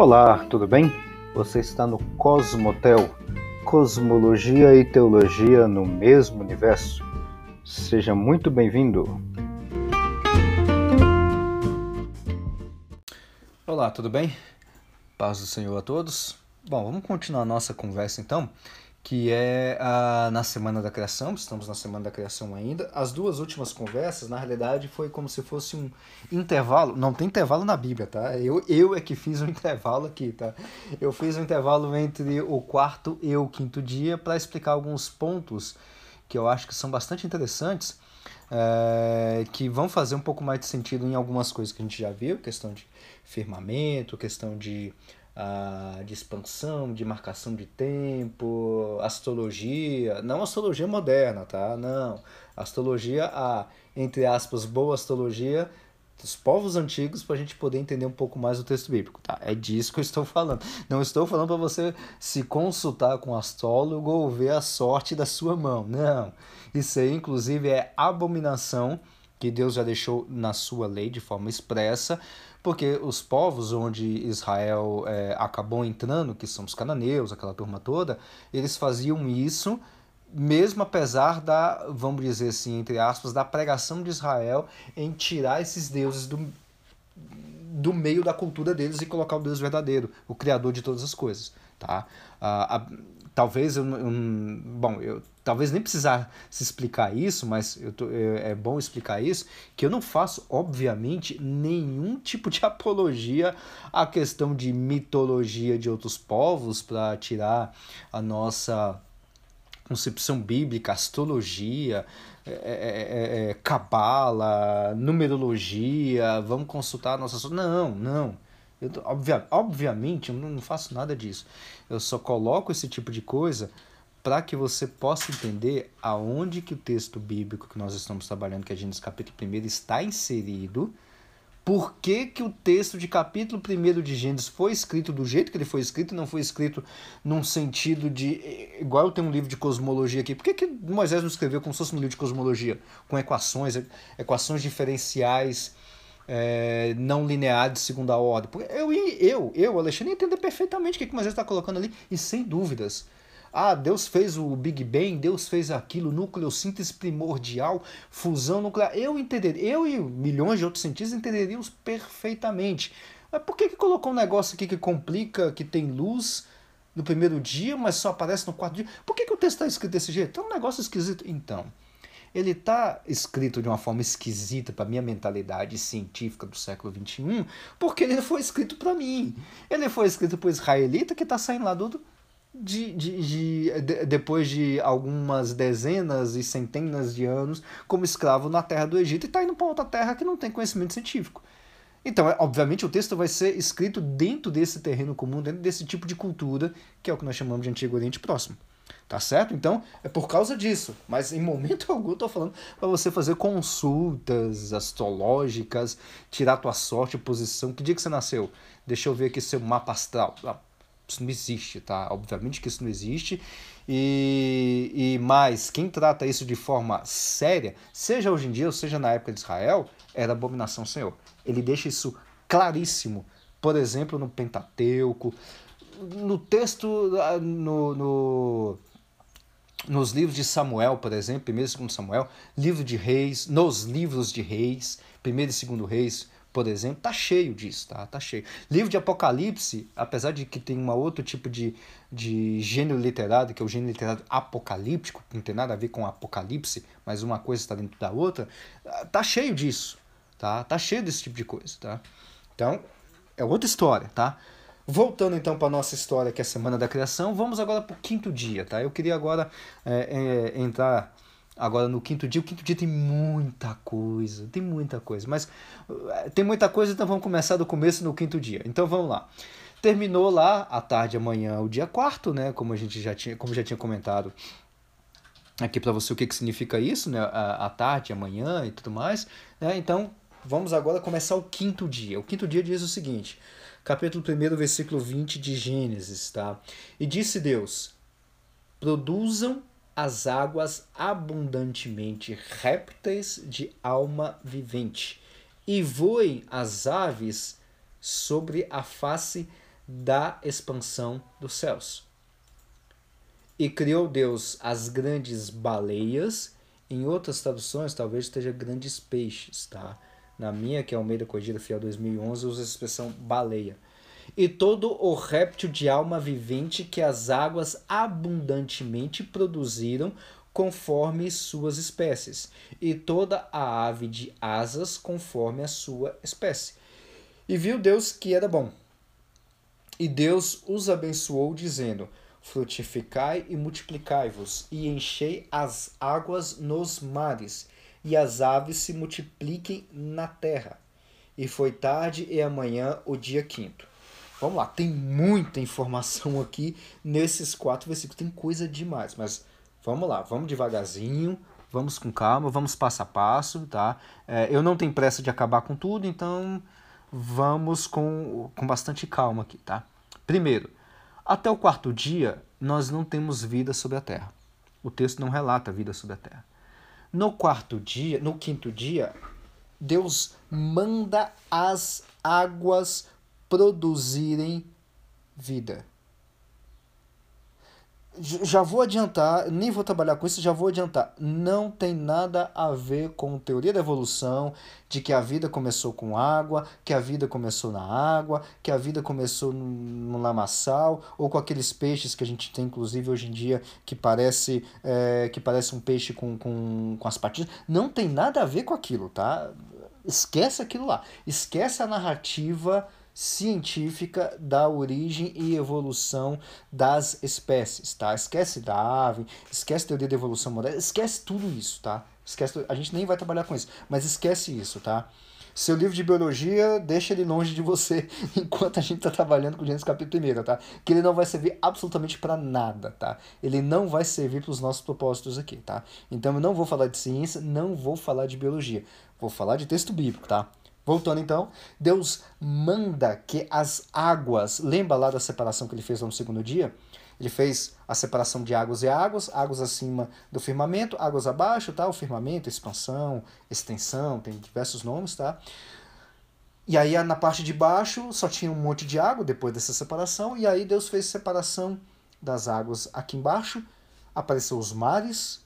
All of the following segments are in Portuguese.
Olá, tudo bem? Você está no Cosmotel, Cosmologia e Teologia no mesmo universo. Seja muito bem-vindo. Olá, tudo bem? Paz do Senhor a todos. Bom, vamos continuar nossa conversa então que é a, na Semana da Criação, estamos na Semana da Criação ainda. As duas últimas conversas, na realidade, foi como se fosse um intervalo. Não tem intervalo na Bíblia, tá? Eu, eu é que fiz um intervalo aqui, tá? Eu fiz um intervalo entre o quarto e o quinto dia para explicar alguns pontos que eu acho que são bastante interessantes, é, que vão fazer um pouco mais de sentido em algumas coisas que a gente já viu, questão de firmamento, questão de uh, de expansão, de marcação de tempo, astrologia, não astrologia moderna, tá? Não. Astrologia, a, entre aspas, boa astrologia dos povos antigos para a gente poder entender um pouco mais o texto bíblico, tá? É disso que eu estou falando. Não estou falando para você se consultar com um astrólogo ou ver a sorte da sua mão. Não. Isso aí, inclusive, é abominação que Deus já deixou na sua lei de forma expressa porque os povos onde Israel é, acabou entrando, que são os cananeus, aquela turma toda, eles faziam isso mesmo apesar da, vamos dizer assim, entre aspas, da pregação de Israel em tirar esses deuses do, do meio da cultura deles e colocar o Deus verdadeiro, o Criador de todas as coisas. Tá? Ah, a, talvez eu, eu, bom eu talvez nem precisar se explicar isso mas tô, é, é bom explicar isso que eu não faço obviamente nenhum tipo de apologia à questão de mitologia de outros povos para tirar a nossa concepção bíblica astrologia é, é, é, é cabala numerologia vamos consultar a nossa não não eu, obvia, obviamente, eu não faço nada disso. Eu só coloco esse tipo de coisa para que você possa entender aonde que o texto bíblico que nós estamos trabalhando, que é Gênesis capítulo 1, está inserido, por que, que o texto de capítulo 1 de Gênesis foi escrito do jeito que ele foi escrito não foi escrito num sentido de. Igual eu tenho um livro de cosmologia aqui. Por que, que Moisés não escreveu como se fosse um livro de cosmologia? Com equações, equações diferenciais é, não linear de segunda ordem. Eu, eu, eu, Alexandre, entender perfeitamente o que, que Moisés está colocando ali, e sem dúvidas. Ah, Deus fez o Big Bang, Deus fez aquilo, nucleossíntese primordial, fusão nuclear. Eu entenderia, eu e milhões de outros cientistas entenderíamos perfeitamente. Mas por que, que colocou um negócio aqui que complica, que tem luz no primeiro dia, mas só aparece no quarto dia? Por que, que o texto está escrito desse jeito? É um negócio esquisito. Então, ele está escrito de uma forma esquisita para minha mentalidade científica do século XXI, porque ele foi escrito para mim. Ele foi escrito para o israelita que está saindo lá do, de, de, de, de, depois de algumas dezenas e centenas de anos como escravo na terra do Egito e está indo para outra terra que não tem conhecimento científico. Então, é, obviamente, o texto vai ser escrito dentro desse terreno comum, dentro desse tipo de cultura, que é o que nós chamamos de Antigo Oriente Próximo. Tá certo? Então, é por causa disso. Mas em momento algum eu tô falando para você fazer consultas astrológicas, tirar tua sorte, posição. Que dia que você nasceu? Deixa eu ver aqui seu mapa astral. Isso não existe, tá? Obviamente que isso não existe. E, e mais, quem trata isso de forma séria, seja hoje em dia ou seja na época de Israel, era abominação Senhor. Ele deixa isso claríssimo. Por exemplo, no Pentateuco, no texto, ah, no, no nos livros de Samuel, por exemplo, 1 e 2 Samuel, livro de reis, nos livros de reis, 1 e 2 reis, por exemplo, tá cheio disso, tá? Tá cheio. Livro de Apocalipse, apesar de que tem um outro tipo de, de gênero literário, que é o gênero literário apocalíptico, que não tem nada a ver com apocalipse, mas uma coisa está dentro da outra, tá cheio disso, tá? Tá cheio desse tipo de coisa, tá? Então, é outra história, tá? Voltando então para nossa história, que é a Semana da Criação, vamos agora para o quinto dia, tá? Eu queria agora é, é, entrar agora no quinto dia. O quinto dia tem muita coisa, tem muita coisa, mas é, tem muita coisa, então vamos começar do começo no quinto dia. Então vamos lá. Terminou lá à tarde amanhã o dia quarto, né? Como a gente já tinha, como já tinha comentado aqui para você o que, que significa isso, né? A, tarde, amanhã e tudo mais. Né? Então vamos agora começar o quinto dia. O quinto dia diz o seguinte: capítulo 1, versículo 20 de Gênesis, tá? E disse Deus: Produzam as águas abundantemente répteis de alma vivente, e voem as aves sobre a face da expansão dos céus. E criou Deus as grandes baleias, em outras traduções talvez esteja grandes peixes, tá? Na minha, que é Almeida Corrigida Fiel 2011, usa a expressão baleia. E todo o réptil de alma vivente que as águas abundantemente produziram conforme suas espécies, e toda a ave de asas conforme a sua espécie. E viu Deus que era bom. E Deus os abençoou, dizendo: Frutificai e multiplicai-vos, e enchei as águas nos mares, e as aves se multipliquem na terra. E foi tarde e amanhã o dia quinto. Vamos lá, tem muita informação aqui nesses quatro versículos, tem coisa demais, mas vamos lá, vamos devagarzinho, vamos com calma, vamos passo a passo, tá? É, eu não tenho pressa de acabar com tudo, então vamos com, com bastante calma aqui, tá? Primeiro, até o quarto dia, nós não temos vida sobre a terra. O texto não relata vida sobre a terra. No quarto dia, no quinto dia, Deus manda as águas produzirem vida já vou adiantar, nem vou trabalhar com isso, já vou adiantar. Não tem nada a ver com teoria da evolução, de que a vida começou com água, que a vida começou na água, que a vida começou no lamaçal, ou com aqueles peixes que a gente tem, inclusive, hoje em dia, que parece, é, que parece um peixe com, com, com as patinhas. Não tem nada a ver com aquilo, tá? Esquece aquilo lá. Esquece a narrativa científica da origem e evolução das espécies, tá? Esquece Darwin, esquece teoria da evolução moderna, esquece tudo isso, tá? Esquece, a gente nem vai trabalhar com isso, mas esquece isso, tá? Seu livro de biologia, deixa ele longe de você enquanto a gente está trabalhando com o Gênesis capítulo 1, tá? Que ele não vai servir absolutamente para nada, tá? Ele não vai servir para os nossos propósitos aqui, tá? Então eu não vou falar de ciência, não vou falar de biologia. Vou falar de texto bíblico, tá? Voltando então, Deus manda que as águas, lembra lá da separação que ele fez no segundo dia? Ele fez a separação de águas e águas, águas acima do firmamento, águas abaixo, tá? O firmamento, expansão, extensão, tem diversos nomes, tá? E aí na parte de baixo só tinha um monte de água depois dessa separação, e aí Deus fez separação das águas aqui embaixo, apareceu os mares,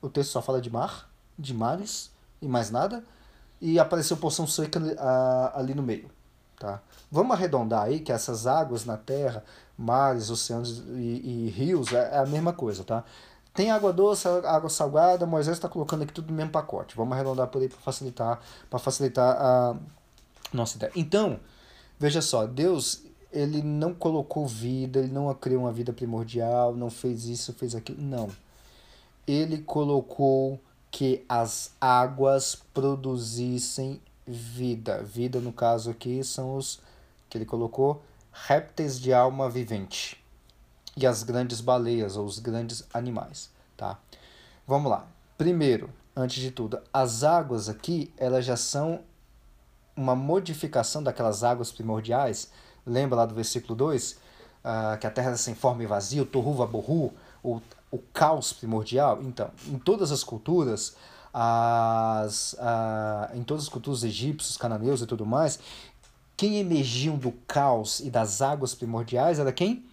o texto só fala de mar, de mares e mais nada e apareceu porção seca ali no meio. Tá? Vamos arredondar aí que essas águas na terra, mares, oceanos e, e rios é, é, a mesma coisa, tá? Tem água doce, água salgada, Moisés está colocando aqui tudo no mesmo pacote. Vamos arredondar por aí para facilitar, para facilitar a nossa ideia. Então, veja só, Deus ele não colocou vida, ele não criou uma vida primordial, não fez isso, fez aquilo, não. Ele colocou que as águas produzissem vida. Vida, no caso aqui, são os que ele colocou répteis de alma vivente e as grandes baleias ou os grandes animais, tá? Vamos lá. Primeiro, antes de tudo, as águas aqui, elas já são uma modificação daquelas águas primordiais. Lembra lá do versículo 2? Uh, ah, que a terra é sem forma e vazia, o o o caos primordial? Então, em todas as culturas, as, a, em todas as culturas egípcios, cananeus e tudo mais, quem emergiam do caos e das águas primordiais era quem?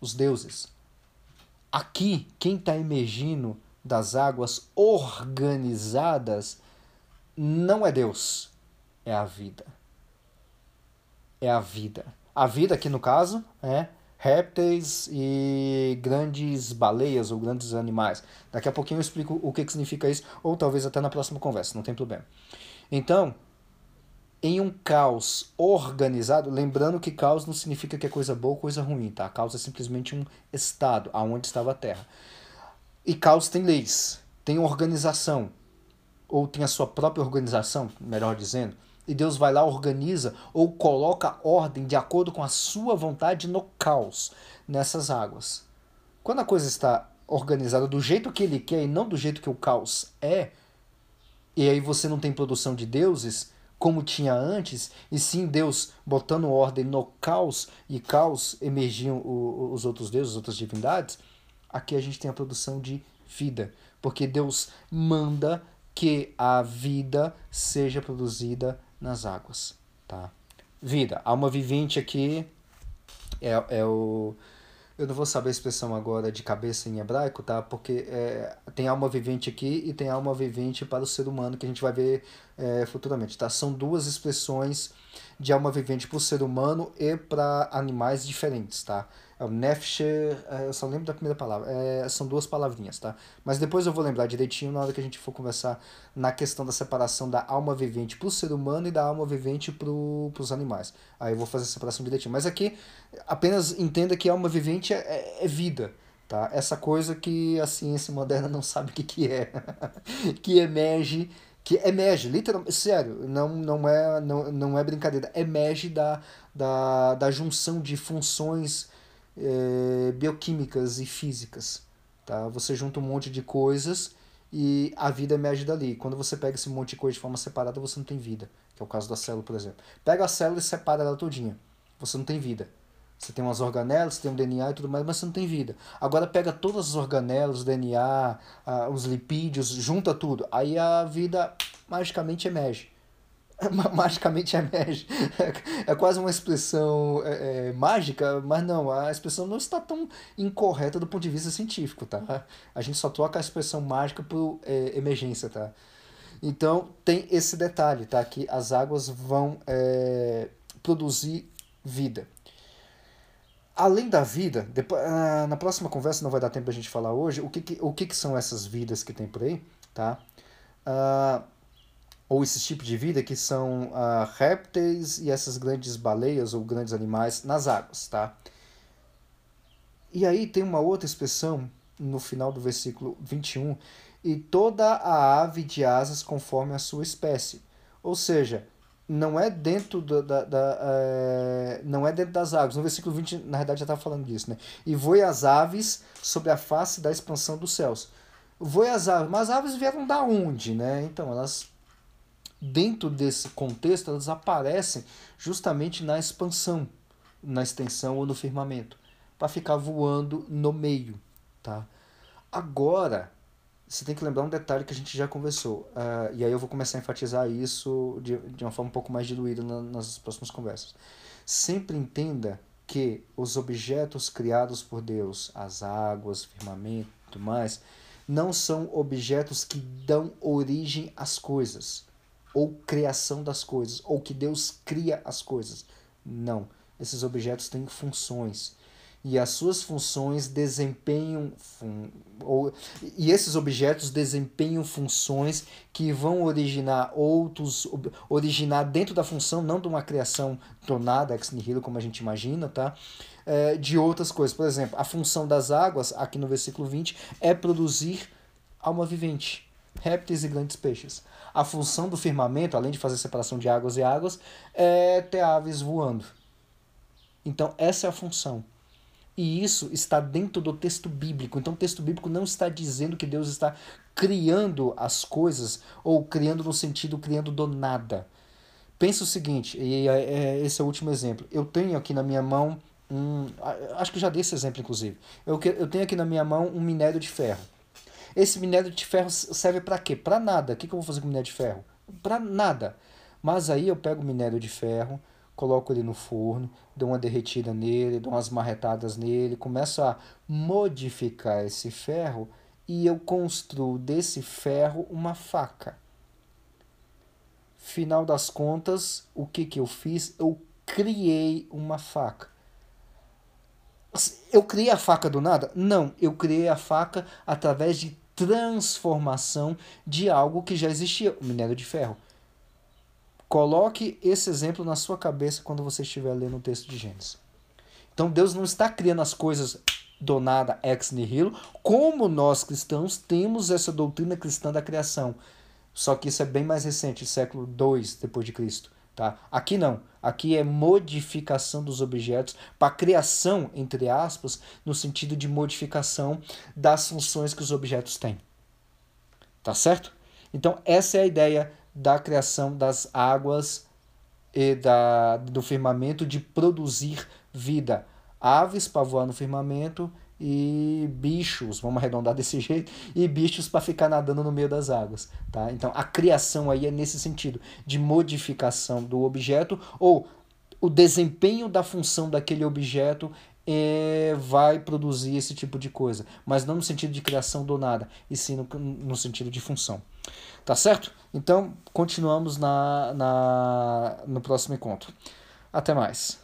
Os deuses. Aqui, quem está emergindo das águas organizadas não é Deus, é a vida. É a vida. A vida aqui no caso é répteis e grandes baleias ou grandes animais. Daqui a pouquinho eu explico o que, que significa isso, ou talvez até na próxima conversa, não tem problema. Então, em um caos organizado, lembrando que caos não significa que é coisa boa ou coisa ruim, tá? Caos é simplesmente um estado aonde estava a Terra. E caos tem leis, tem organização, ou tem a sua própria organização, melhor dizendo e Deus vai lá, organiza ou coloca ordem de acordo com a sua vontade no caos nessas águas. Quando a coisa está organizada do jeito que ele quer e não do jeito que o caos é, e aí você não tem produção de deuses como tinha antes, e sim Deus botando ordem no caos, e caos emergiam os outros deuses, as outras divindades, aqui a gente tem a produção de vida, porque Deus manda que a vida seja produzida nas águas, tá? Vida, alma vivente aqui É, é o. Eu não vou saber a expressão agora de cabeça em hebraico, tá? Porque é, tem alma vivente aqui e tem alma vivente para o ser humano, que a gente vai ver é, futuramente, tá? São duas expressões de alma vivente para o ser humano e para animais diferentes, tá? Nefesh, é, eu só lembro da primeira palavra. É, são duas palavrinhas, tá? Mas depois eu vou lembrar direitinho na hora que a gente for conversar na questão da separação da alma vivente para o ser humano e da alma vivente para os animais. Aí eu vou fazer a separação direitinho. Mas aqui, apenas entenda que alma vivente é, é, é vida, tá? Essa coisa que a ciência moderna não sabe o que, que é. que emerge que emerge, literalmente, sério, não, não, é, não, não é brincadeira, emerge da, da, da junção de funções é, bioquímicas e físicas. Tá? Você junta um monte de coisas e a vida emerge dali. Quando você pega esse monte de coisa de forma separada, você não tem vida. Que é o caso da célula, por exemplo. Pega a célula e separa ela todinha. Você não tem vida. Você tem umas organelas, você tem um DNA e tudo mais, mas você não tem vida. Agora pega todas as organelas, DNA, os lipídios, junta tudo. Aí a vida magicamente emerge. magicamente emerge. É, é quase uma expressão é, é, mágica, mas não, a expressão não está tão incorreta do ponto de vista científico, tá? A gente só troca a expressão mágica por é, emergência, tá? Então tem esse detalhe, tá? Que as águas vão é, produzir vida. Além da vida, depois, ah, na próxima conversa não vai dar tempo a gente falar hoje o que, que, o que, que são essas vidas que tem por aí, tá? Uh, ou esses tipos de vida que são uh, répteis e essas grandes baleias ou grandes animais nas águas, tá? E aí tem uma outra expressão no final do versículo 21, e toda a ave de asas conforme a sua espécie. Ou seja, não é dentro da, da, da é, não é dentro das águas. No versículo 20, na verdade, já estava falando disso, né? E voe as aves sobre a face da expansão dos céus. Voe as aves, mas as aves vieram da onde, né? Então, elas dentro desse contexto, elas aparecem justamente na expansão, na extensão ou no firmamento, para ficar voando no meio, tá? Agora, você tem que lembrar um detalhe que a gente já conversou, uh, e aí eu vou começar a enfatizar isso de, de uma forma um pouco mais diluída na, nas próximas conversas. Sempre entenda que os objetos criados por Deus, as águas, firmamento e tudo mais, não são objetos que dão origem às coisas ou criação das coisas, ou que Deus cria as coisas. Não. Esses objetos têm funções. E as suas funções desempenham. Fun ou, e esses objetos desempenham funções que vão originar outros. originar dentro da função, não de uma criação tornada, ex nihilo, como a gente imagina, tá? É, de outras coisas. Por exemplo, a função das águas, aqui no versículo 20, é produzir alma vivente, répteis e grandes peixes. A função do firmamento, além de fazer separação de águas e águas, é ter aves voando. Então, essa é a função. E isso está dentro do texto bíblico. Então, o texto bíblico não está dizendo que Deus está criando as coisas, ou criando no sentido criando do nada. Pensa o seguinte, e é, é, esse é o último exemplo. Eu tenho aqui na minha mão um. Acho que já dei esse exemplo, inclusive. Eu, eu tenho aqui na minha mão um minério de ferro. Esse minério de ferro serve para quê? Para nada. O que, que eu vou fazer com minério de ferro? Para nada. Mas aí eu pego o minério de ferro, coloco ele no forno, dou uma derretida nele, dou umas marretadas nele, começo a modificar esse ferro e eu construo desse ferro uma faca. Final das contas, o que, que eu fiz? Eu criei uma faca. Eu criei a faca do nada? Não, eu criei a faca através de transformação de algo que já existia, o minério de ferro. Coloque esse exemplo na sua cabeça quando você estiver lendo o texto de Gênesis. Então Deus não está criando as coisas do nada ex nihilo, como nós cristãos temos essa doutrina cristã da criação. Só que isso é bem mais recente, século 2 depois de Cristo. Tá? Aqui não. Aqui é modificação dos objetos para criação, entre aspas, no sentido de modificação das funções que os objetos têm. Tá certo? Então, essa é a ideia da criação das águas e da, do firmamento de produzir vida. Aves para voar no firmamento e bichos, vamos arredondar desse jeito, e bichos para ficar nadando no meio das águas, tá? Então a criação aí é nesse sentido de modificação do objeto ou o desempenho da função daquele objeto é, vai produzir esse tipo de coisa, mas não no sentido de criação do nada, e sim no, no sentido de função. Tá certo? Então, continuamos na, na, no próximo encontro. Até mais.